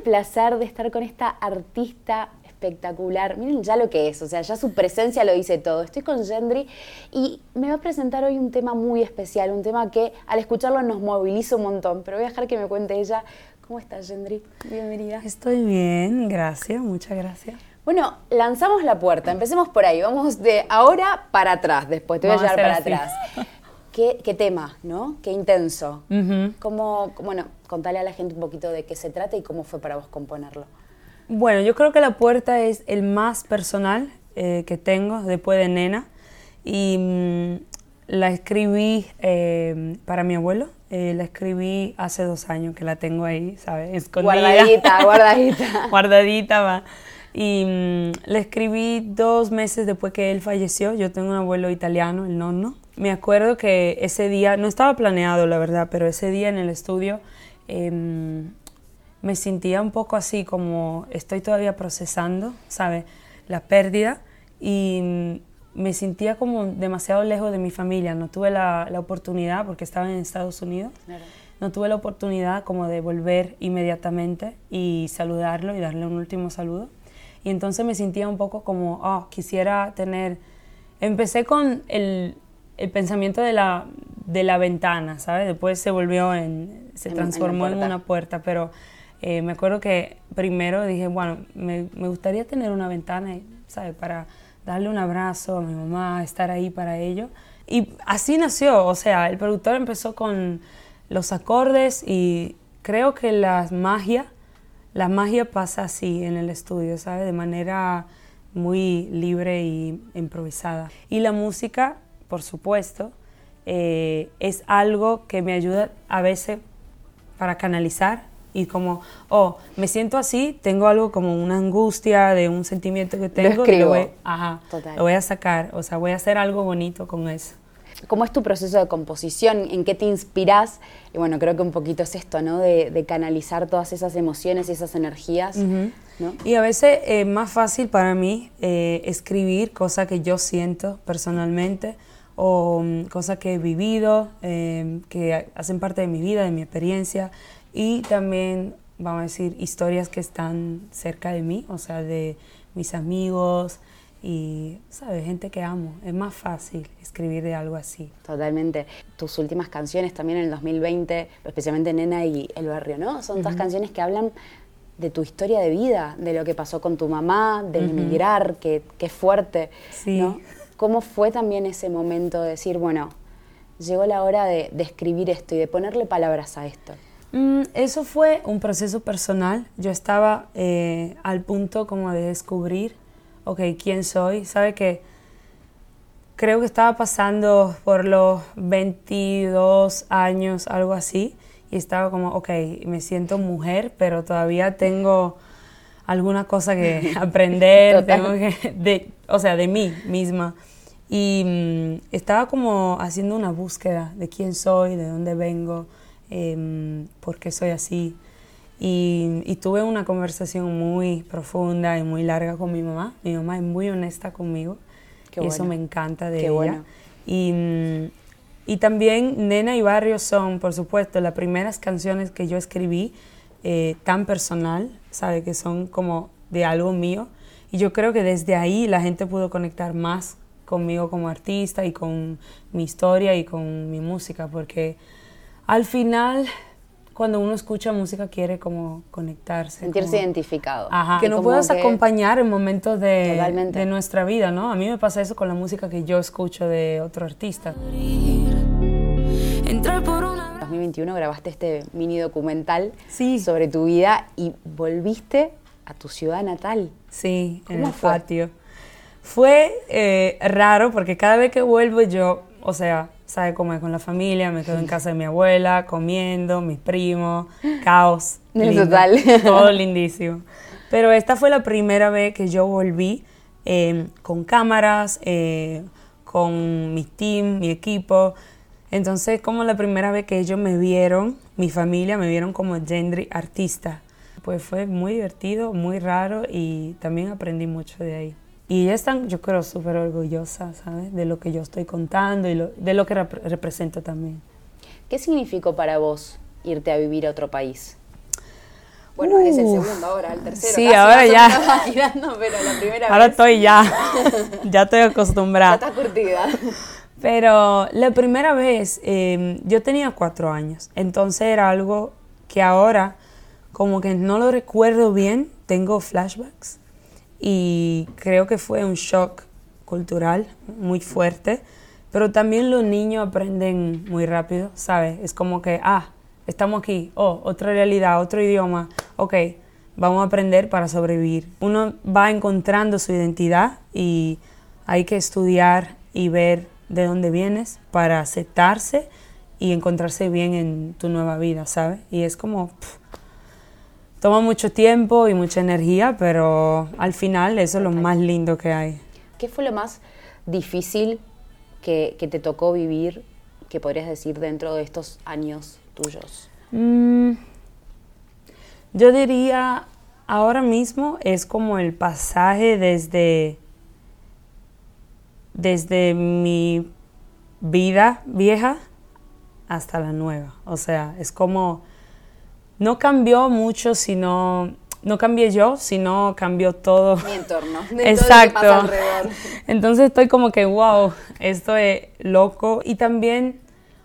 el placer de estar con esta artista espectacular. Miren ya lo que es, o sea, ya su presencia lo dice todo. Estoy con Gendry y me va a presentar hoy un tema muy especial, un tema que al escucharlo nos moviliza un montón, pero voy a dejar que me cuente ella. ¿Cómo estás, Gendry? Bienvenida. Estoy bien, gracias, muchas gracias. Bueno, lanzamos la puerta, empecemos por ahí, vamos de ahora para atrás, después te voy a llevar para atrás. ¿Qué, tema, ¿no? Qué intenso. ¿Cómo, bueno, contale a la gente un poquito de qué se trata y cómo fue para vos componerlo. Bueno, yo creo que La Puerta es el más personal eh, que tengo después de Nena y mm, la escribí eh, para mi abuelo. Eh, la escribí hace dos años que la tengo ahí, ¿sabes? Escondida. Guardadita, guardadita. guardadita va. Y mm, la escribí dos meses después que él falleció. Yo tengo un abuelo italiano, el nonno. Me acuerdo que ese día, no estaba planeado la verdad, pero ese día en el estudio em, me sentía un poco así como estoy todavía procesando, ¿sabes? La pérdida y me sentía como demasiado lejos de mi familia. No tuve la, la oportunidad, porque estaba en Estados Unidos, no tuve la oportunidad como de volver inmediatamente y saludarlo y darle un último saludo. Y entonces me sentía un poco como, oh, quisiera tener... Empecé con el, el pensamiento de la, de la ventana, ¿sabes? Después se volvió en... se transformó en, una puerta, pero eh, me acuerdo que primero dije, bueno, me, me gustaría tener una ventana, ¿sabes? Para darle un abrazo a mi mamá, estar ahí para ello. Y así nació, o sea, el productor empezó con los acordes y creo que la magia la magia pasa así en el estudio, ¿sabes? De manera muy libre y improvisada. Y la música, por supuesto, eh, es algo que me ayuda a veces para canalizar y como, oh, me siento así, tengo algo como una angustia de un sentimiento que tengo, lo, voy, ajá, lo voy a sacar, o sea, voy a hacer algo bonito con eso. ¿Cómo es tu proceso de composición? ¿En qué te inspiras? Y bueno, creo que un poquito es esto, ¿no? De, canalizar todas esas emociones y esas energías. Y a veces es más fácil para mí eh, escribir cosas que yo siento personalmente o mm, cosas que he vivido, eh, que hacen parte de mi vida, de mi experiencia y también, vamos a decir, historias que están cerca de mí, o sea, de mis amigos, y, ¿sabes? Gente que amo. Es más fácil escribir de algo así. Totalmente. Tus últimas canciones también en el 2020, especialmente Nena y El Barrio, ¿no? Son todas canciones que hablan de tu historia de vida, de lo que pasó con tu mamá, de emigrar, que, que, fuerte, sí. ¿no? ¿Cómo fue también ese momento de decir, bueno, llegó la hora de, escribir esto y de ponerle palabras a esto? Mm, eso fue un proceso personal. Yo estaba eh, al punto como de descubrir ok, ¿quién soy? ¿Sabe que Creo que estaba pasando por los 22 años, algo así, y estaba como, ok, me siento mujer, pero todavía tengo alguna cosa que aprender, tengo que, de, o sea, de mí misma. Y mm, estaba como haciendo una búsqueda de quién soy, de dónde vengo, eh, por qué soy así. Y, tuve una conversación muy profunda y muy larga con mi mamá. Mi mamá es muy honesta conmigo. Qué Eso me encanta de ella. Y, y, también Nena y Barrio son, por supuesto, las primeras canciones que yo escribí eh, tan personal, ¿sabe? Que son como de algo mío. Y yo creo que desde ahí la gente pudo conectar más conmigo como artista y con mi historia y con mi música, porque al final cuando uno escucha música quiere como conectarse. Sentirse identificado. Ajá, que no puedas acompañar en momentos de, de, nuestra vida, ¿no? A mí me pasa eso con la música que yo escucho de otro artista. En 2021 grabaste este mini documental sobre tu vida y volviste a tu ciudad natal. Sí, en el patio. Fue eh, raro porque cada vez que vuelvo yo, o sea, sabe cómo es con la familia, me quedo en casa de mi abuela, comiendo, mis primos, caos. Total. Todo lindísimo. Pero esta fue la primera vez que yo volví em, con cámaras, eh, con mi team, mi equipo. Entonces, como la primera vez que ellos me vieron, mi familia me vieron como Gendry artista. Pues fue muy divertido, muy raro y también aprendí mucho de ahí. Y ellas están, yo creo, súper orgullosas, ¿sabes? De lo que yo estoy contando y de lo que represento también. ¿Qué significó para vos irte a vivir a otro país? Bueno, es el segundo ahora, el tercero. Sí, casi ahora ya. tirando, pero la primera Ahora vez estoy ya, ya estoy ya acostumbrada. está curtida. Pero la primera vez eh, yo tenía cuatro años, entonces era algo que ahora como que no lo recuerdo bien, tengo flashbacks y creo que fue un shock cultural muy fuerte, pero también los niños aprenden muy rápido, ¿sabes? Es como que, ah, estamos aquí, oh, otra realidad, otro idioma, ok, vamos a aprender para sobrevivir. Uno va encontrando su identidad y hay que estudiar y ver de dónde vienes para aceptarse y encontrarse bien en tu nueva vida, ¿sabes? Y es como, pff, toma mucho tiempo y mucha energía, pero al final eso es lo más lindo que hay. ¿Qué fue lo más difícil que, que te tocó vivir, que podrías decir dentro de estos años tuyos? Mm, yo diría, ahora mismo es como el pasaje desde, desde mi vida vieja hasta la nueva. O sea, es como, no cambió mucho, sino, no cambié yo, sino cambió todo. Mi entorno, de todo lo que Exacto. pasa alrededor. Entonces estoy como que, wow, esto es loco. Y también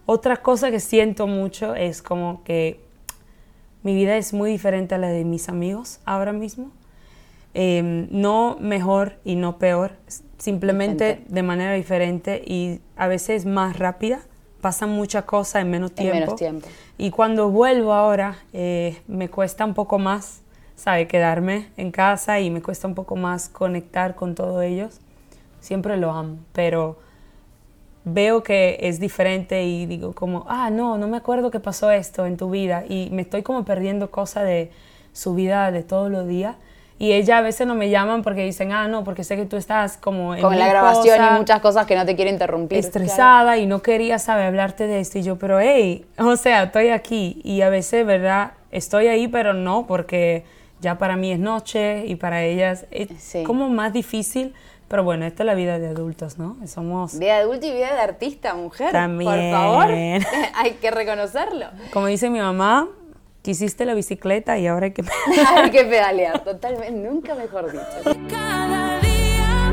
otra cosa que siento mucho es como que mi vida es muy diferente a la de mis amigos ahora mismo. Eh, no mejor y no peor, simplemente Diferente. de manera diferente y a veces más rápida. Pasan muchas cosas en menos En tiempo. menos tiempo. Y cuando vuelvo ahora, eh, me cuesta un poco más, ¿sabe? Quedarme en casa y me cuesta un poco más conectar con todos ellos. Siempre lo amo, pero veo que es diferente y digo como, ah, no, no me acuerdo que pasó esto en tu vida y me estoy como perdiendo cosas de su vida de todos los días. Y ella a veces no me llaman porque dicen, ah, no, porque sé que tú estás como en Con la grabación cosas, y muchas cosas que no te quiero interrumpir. estresada y no quería, saber hablarte de esto. Y yo, pero hey, o sea, estoy aquí. Y a veces, ¿verdad? Estoy ahí, pero no, porque ya para mí es noche y para ellas es Sí. como más difícil. Pero bueno, esta es la vida de adultos, ¿no? Somos, Vida de adulto y vida de artista, mujer. También. Por favor, hay que reconocerlo. como dice mi mamá, quisiste la bicicleta y ahora hay que... hay que pedalear, totalmente. Nunca mejor dicho. Cada día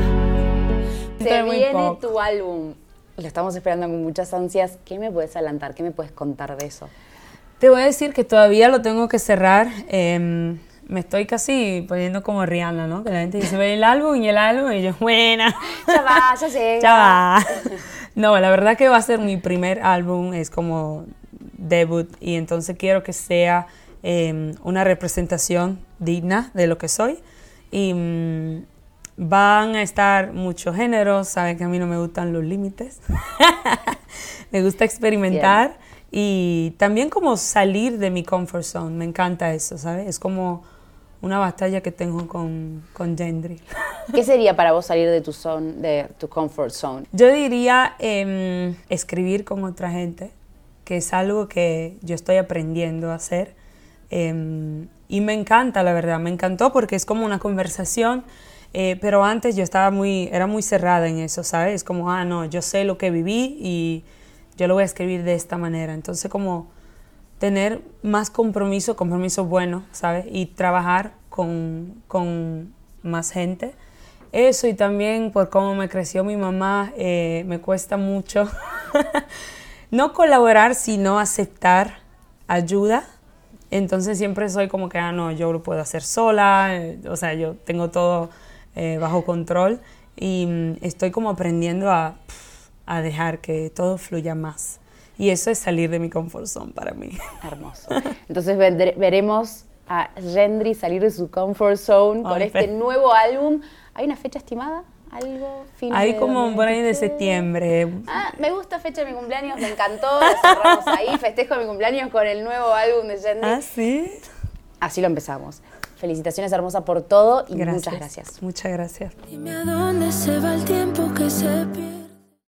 Se viene tu álbum. Lo estamos esperando con muchas ansias. ¿Qué me puedes adelantar? ¿Qué me puedes contar de eso? Te voy a decir que todavía lo tengo que cerrar. em, me estoy casi poniendo como Rihanna, ¿no? Que la gente dice, ve el álbum y el álbum y yo, buena. Ya va, ya llega. Ya va. No, la verdad que va a ser mi primer álbum, es como debut y entonces quiero que sea eh, una representación digna de lo que soy y mm, van a estar muchos géneros, saben que a mí no me gustan los límites, me gusta experimentar y también como salir de mi comfort zone, me encanta eso, ¿sabes? Es como una batalla que tengo con, con Gendry. ¿Qué sería para vos salir de tu zone, de tu comfort zone? Yo diría em, escribir con otra gente, que es algo que yo estoy aprendiendo a hacer. em, y me encanta, la verdad, me encantó porque es como una conversación, eh, pero antes yo estaba muy, era muy cerrada en eso, ¿sabes? Es como, ah, no, yo sé lo que viví y yo lo voy a escribir de esta manera. Entonces, como tener más compromiso, compromiso bueno, ¿sabes? Y trabajar con, con más gente. Eso y también por cómo me creció mi mamá, eh, me cuesta mucho no colaborar, sino aceptar ayuda. Entonces siempre soy como que, ah, no, yo lo puedo hacer sola, eh, o sea, yo tengo todo eh, bajo control y mm, estoy como aprendiendo a, a dejar que todo fluya más. Y eso es salir de mi comfort zone para mí. Hermoso. Entonces vendré- veremos a Gendry salir de su comfort zone con Ay, este nuevo álbum. ¿Hay una fecha estimada? ¿Algo? ¿Fin Ahí de como por ahí de 2023? septiembre. Ah, me gusta fecha de mi cumpleaños, me encantó. cerramos ahí, festejo mi cumpleaños con el nuevo álbum de Gendry. Ah, sí. Así lo empezamos. Felicitaciones hermosa por todo y muchas gracias. Muchas gracias. Dime a dónde se va el tiempo que se pierde.